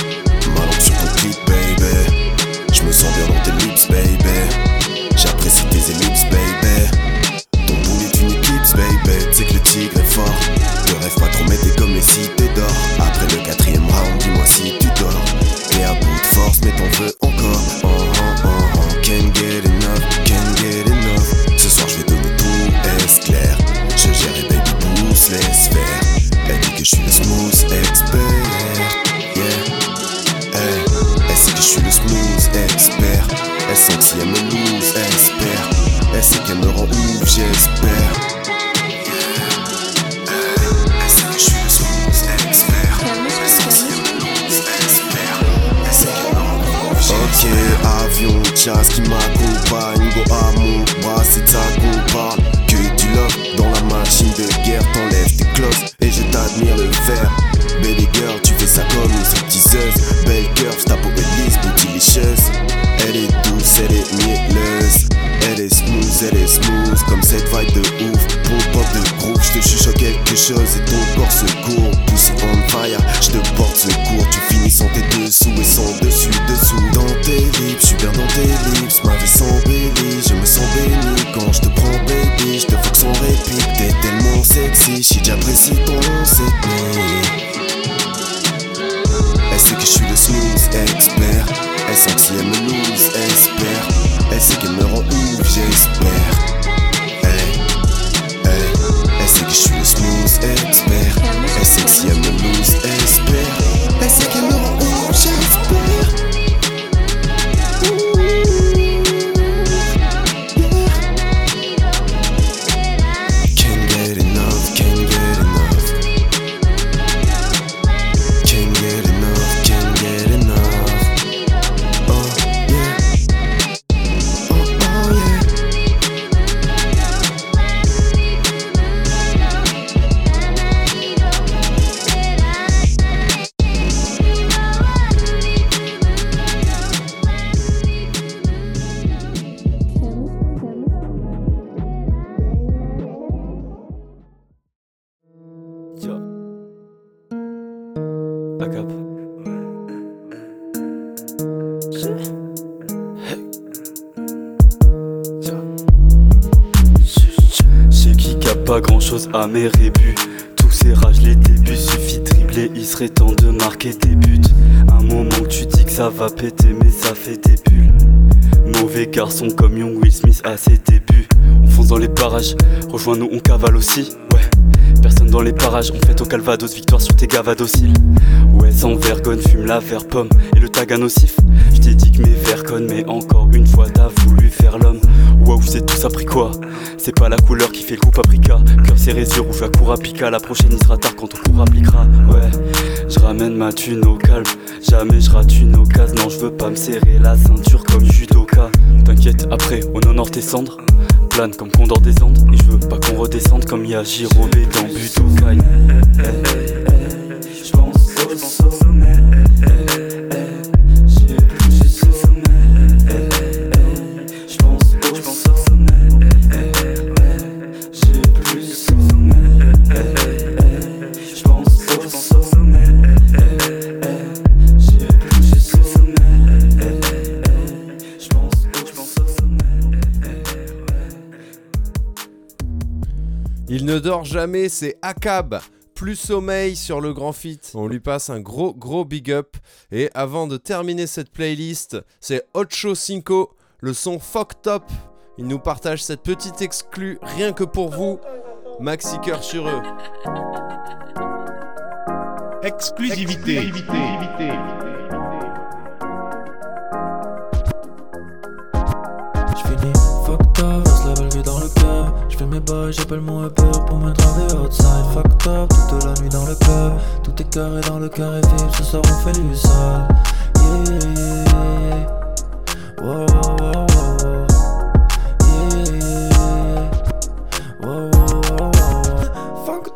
mairie Calvados, victoire sur tes gavas dociles. Ouais, sans vergogne, fume la verre pomme et le tag à nocif. Je t'ai dit que mes verres mais encore une fois, t'as voulu faire l'homme. Waouh, c'est tout ça pris quoi? C'est pas la couleur qui fait le coup paprika. Cœur serré, yeux rouge, la cour à. La prochaine, il sera tard quand on cours appliquera. Ouais, je ramène ma thune au calme. Jamais je rate une occasion. Non, je veux pas me serrer la ceinture comme judoka. T'inquiète, après, on honore tes cendres. Plane comme Condor des Andes. Et je veux pas qu'on redescende comme Yajiro dans Budokai. Je pense au Il ne dort jamais, c'est Akab. Plus sommeil sur le grand fit. On lui passe un gros gros big up. Et avant de terminer cette playlist, c'est Ocho Cinco, le son fuck top. Il nous partage cette petite exclue rien que pour vous. Maxi cœur sur eux. Exclusivité. J'finis J'fais mes bails, j'appelle mon Uber pour me driver outside. Fucked up, toute la nuit dans le club. Tout est carré dans le carré vide, ce soir on fait du sale. Yeah, yeah, yeah, yeah. Wow, wow,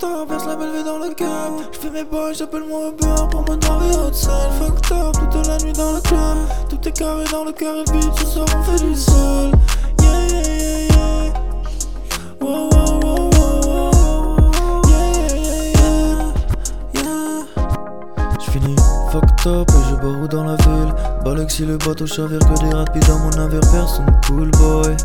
wow, verse la belle dans le cœur. J'fais mes bails, j'appelle mon Uber pour me driver outside. Fucked up, toute la nuit dans le club. Tout est carré dans le carré vide, ce soir on fait du sale. Et je barre dans la ville. Balek si le bateau chavire que des puis dans mon navire personne cool boy.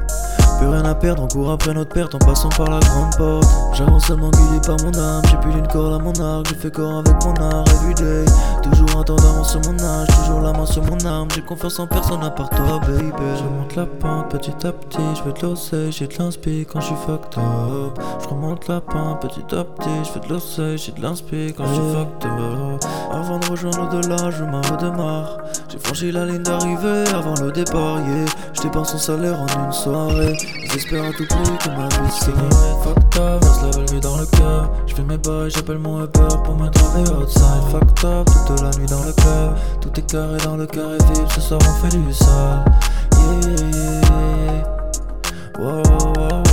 Plus rien à perdre, on court après notre perte en passant par la grande porte. J'avance seulement guidé par mon âme, j'ai plus d'une corde à mon arc, je fais corps avec mon art everyday. Toujours un temps d'avance sur mon âge, toujours la main sur mon arme, j'ai confiance en personne à part toi, baby. Je monte la pente petit à petit, je veux de l'oseille, j'ai de l'inspi quand je suis fucked up. Je remonte la pente petit à petit, je fais de l'oseille, j'ai de l'inspi quand je suis fucked up. Avant de rejoindre l'au-delà, je m'en redémarre. J'ai franchi la ligne d'arrivée avant le départ, yeah. Je dépense son salaire en une soirée. J'espère à tout prix que ma vie c'est Fucked up, verse la belle vie dans le cœur. Je mes bails, j'appelle mon Uber pour me driver outside. Fucked up, toute la nuit dans le club. Tout est carré dans le carré vide, ce soir on fait du sale. Yeah, yeah, yeah, yeah. Wow, wow, wow.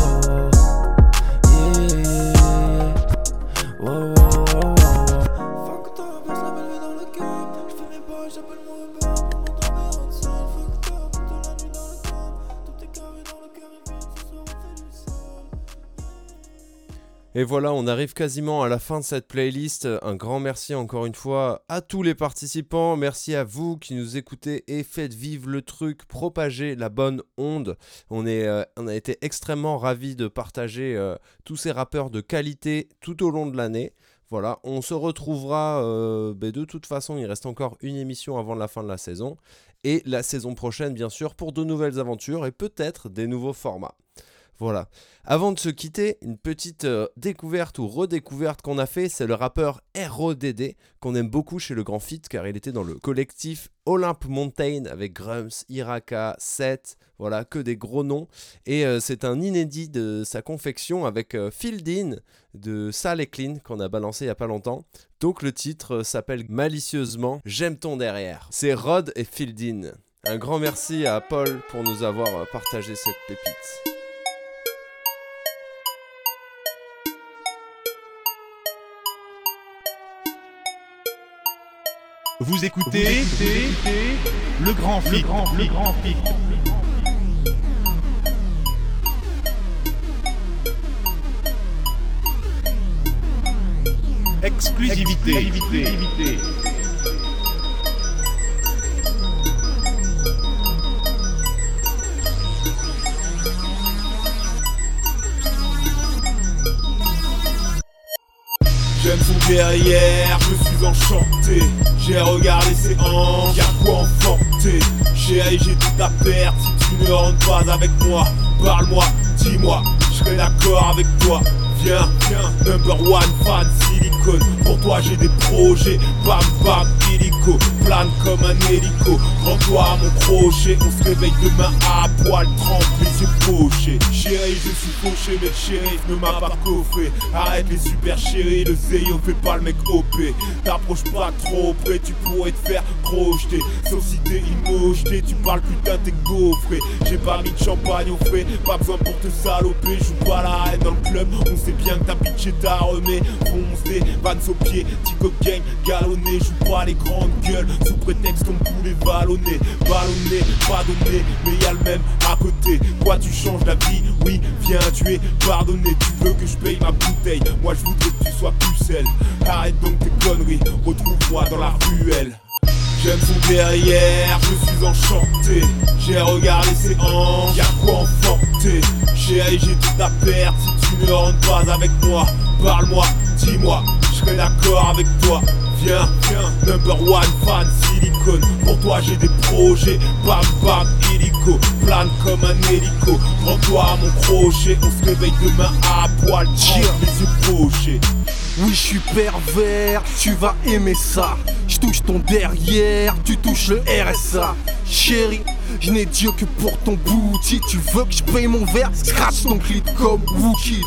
Et voilà, on arrive quasiment à la fin de cette playlist. Un grand merci encore une fois à tous les participants. Merci à vous qui nous écoutez et faites vivre le truc, propagez la bonne onde. Euh, on a été extrêmement ravis de partager euh, tous ces rappeurs de qualité tout au long de l'année. Voilà, on se retrouvera euh, ben, de toute façon, il reste encore une émission avant la fin de la saison. Et la saison prochaine, bien sûr, pour de nouvelles aventures et peut-être des nouveaux formats. Voilà. Avant de se quitter, une petite euh, découverte ou redécouverte qu'on a fait, c'est le rappeur RODD, qu'on aime beaucoup chez le Grand Fit, car il était dans le collectif Olympe Mountain avec Grums, Iraka, Seth, voilà, que des gros noms. Et euh, c'est un inédit de sa confection avec euh, Phil de Sale et Clean qu'on a balancé il y a pas longtemps. Donc le titre s'appelle malicieusement J'aime ton derrière. C'est Rod et Phil Dean. Un grand merci à Paul pour nous avoir partagé cette pépite. Vous écoutez, le grand fit, le grand fit. Exclusivité. J'aime son derrière, je enchanté. J'ai regardé ses hanches, y'a quoi enfanter? Chérie, j'ai tout à perdre si tu ne rentres pas avec moi. Parle-moi, dis-moi, je serai d'accord avec toi. Viens, number one fan silicone. Pour toi j'ai des projets, bam bam, hélico. Plane comme un hélico. Rends-toi mon crochet, on se réveille demain à poil, trempe les yeux fauchés. Chérie, je suis fauché, mais le shérif ne m'a pas coffré. Arrête les super chéris, le Zeyo fait pas le mec OP. T'approches pas trop près, tu pourrais te faire projeter. Sauf si t'es immojeté, tu parles putain, t'es gaufré. J'ai pas mis de champagne au frais, pas besoin pour te saloper. Joue pas la haine dans le club, on sait bien que est ta remée. Fonce des vannes au pied, Tico gang, galonné. Joue pas les grandes gueules, sous prétexte qu'on poulet vallonné. Ballonné, pas donné, mais y'a le même à côté. Quoi, tu changes la vie Oui, viens, tu es pardonné. Tu veux que je paye ma bouteille Moi, je voudrais que tu sois pucelle. Arrête donc tes conneries, retrouve-moi dans la ruelle. J'aime son derrière, je suis enchanté. J'ai regardé ses hanches, y'a quoi enfanter. Chérie, j'ai tout à perdre si tu ne rentres pas avec moi. Parle-moi, dis-moi, je serai d'accord avec toi. Viens, viens, number one fan silicone. Pour toi, j'ai des projets, bam bam, hélico. Plane comme un hélico. Prends-toi à mon crochet, on se réveille demain à poil, tire les yeux pochés. Oui, je suis pervers, tu vas aimer ça. Je touche ton derrière, tu touches le RSA. Chérie, je n'ai Dieu que pour ton bouti. Tu veux que je paye mon verre, scratch ton clit comme Wookie.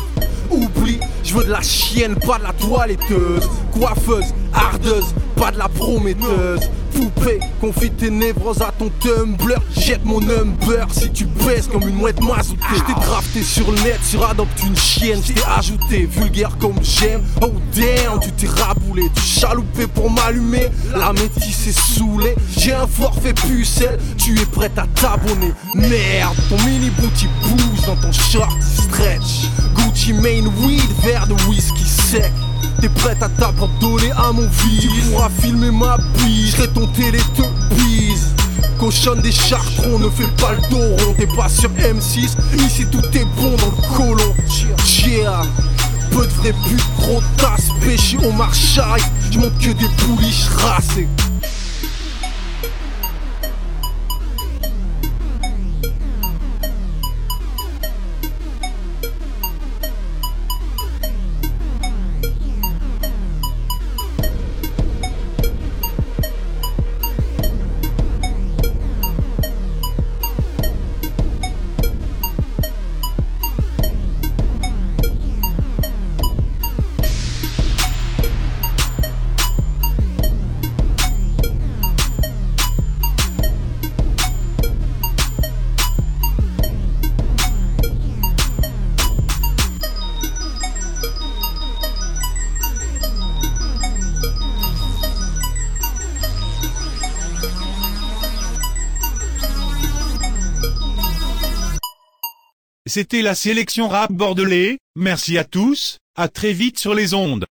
Oublie, je veux de la chienne, pas de la toiletteuse. Coiffeuse, ardeuse, pas de la prometteuse. Poupée, confie tes névroses à ton Tumblr. Jette mon number si tu baisses comme une mouette mazoutée. J't'ai drafté sur le net, sur adopte une chienne. J't'ai ajouté vulgaire comme j'aime. Oh damn, tu t'es raboulé, tu chaloupé pour m'allumer. La métisse est saoulée, j'ai un forfait pucelle. Tu es prête à t'abonner. Merde, ton mini booty bouge dans ton short stretch. Gucci main weed, verre de whisky sec. T'es prête à t'abandonner à mon vie. Tu pourras filmer ma bise, serai ton télétubbies. Cochonne des chartrons, ne fais pas le dos rond T'es pas sur M6, ici tout est bon dans le colon. Yeah. Peu de vrais buts, trop tasse, péché on marchaille Je montre que des pouliches racées C'était la sélection rap bordelais. Merci à tous. À très vite sur les ondes.